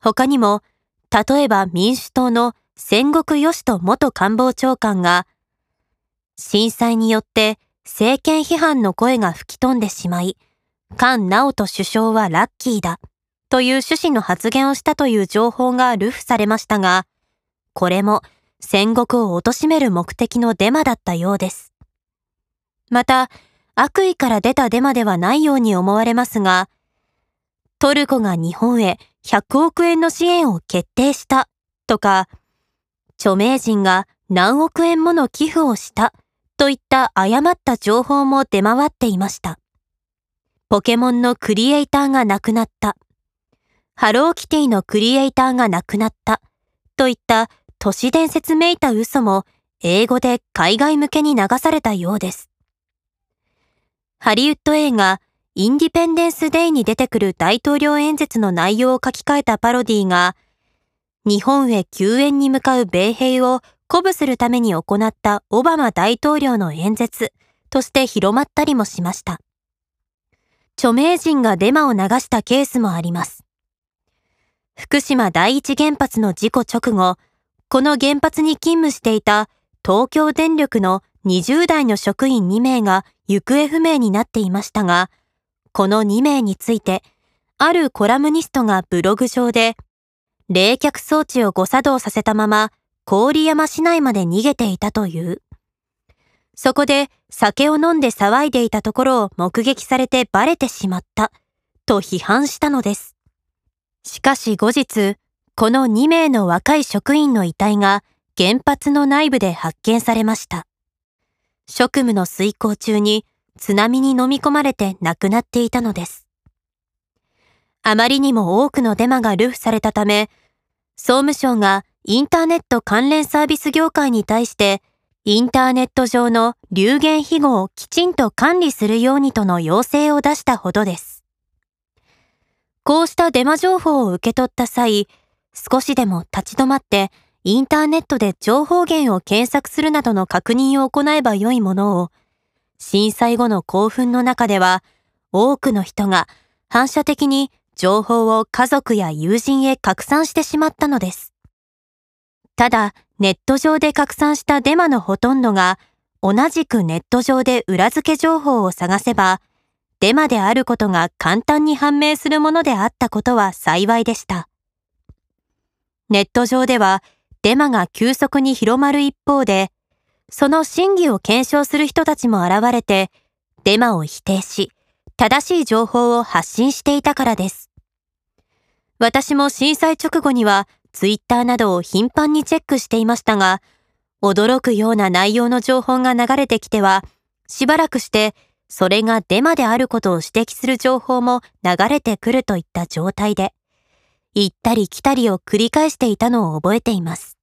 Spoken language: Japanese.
他にも、例えば民主党の戦国義人元官房長官が、震災によって政権批判の声が吹き飛んでしまい、菅直人首相はラッキーだ、という趣旨の発言をしたという情報が流布されましたが、これも戦国を貶める目的のデマだったようです。また、悪意から出たデマではないように思われますが、トルコが日本へ100億円の支援を決定したとか、著名人が何億円もの寄付をしたといった誤った情報も出回っていました。ポケモンのクリエイターが亡くなった。ハローキティのクリエイターが亡くなった。といった都市伝説めいた嘘も英語で海外向けに流されたようです。ハリウッド映画インディペンデンスデイに出てくる大統領演説の内容を書き換えたパロディが、日本へ救援に向かう米兵を鼓舞するために行ったオバマ大統領の演説として広まったりもしました。著名人がデマを流したケースもあります。福島第一原発の事故直後、この原発に勤務していた東京電力の20代の職員2名が行方不明になっていましたが、この2名について、あるコラムニストがブログ上で、冷却装置を誤作動させたまま、郡山市内まで逃げていたという。そこで酒を飲んで騒いでいたところを目撃されてバレてしまった、と批判したのです。しかし後日、この2名の若い職員の遺体が原発の内部で発見されました。職務の遂行中に津波に飲み込まれて亡くなっていたのです。あまりにも多くのデマが流布されたため、総務省がインターネット関連サービス業界に対して、インターネット上の流言飛語をきちんと管理するようにとの要請を出したほどです。こうしたデマ情報を受け取った際、少しでも立ち止まってインターネットで情報源を検索するなどの確認を行えばよいものを、震災後の興奮の中では、多くの人が反射的に情報を家族や友人へ拡散してしまったのです。ただ、ネット上で拡散したデマのほとんどが、同じくネット上で裏付け情報を探せば、デマであることが簡単に判明するものであったことは幸いでした。ネット上では、デマが急速に広まる一方で、その真偽を検証する人たちも現れて、デマを否定し、正しい情報を発信していたからです。私も震災直後には、ツイッターなどを頻繁にチェックしていましたが、驚くような内容の情報が流れてきては、しばらくして、それがデマであることを指摘する情報も流れてくるといった状態で、行ったり来たりを繰り返していたのを覚えています。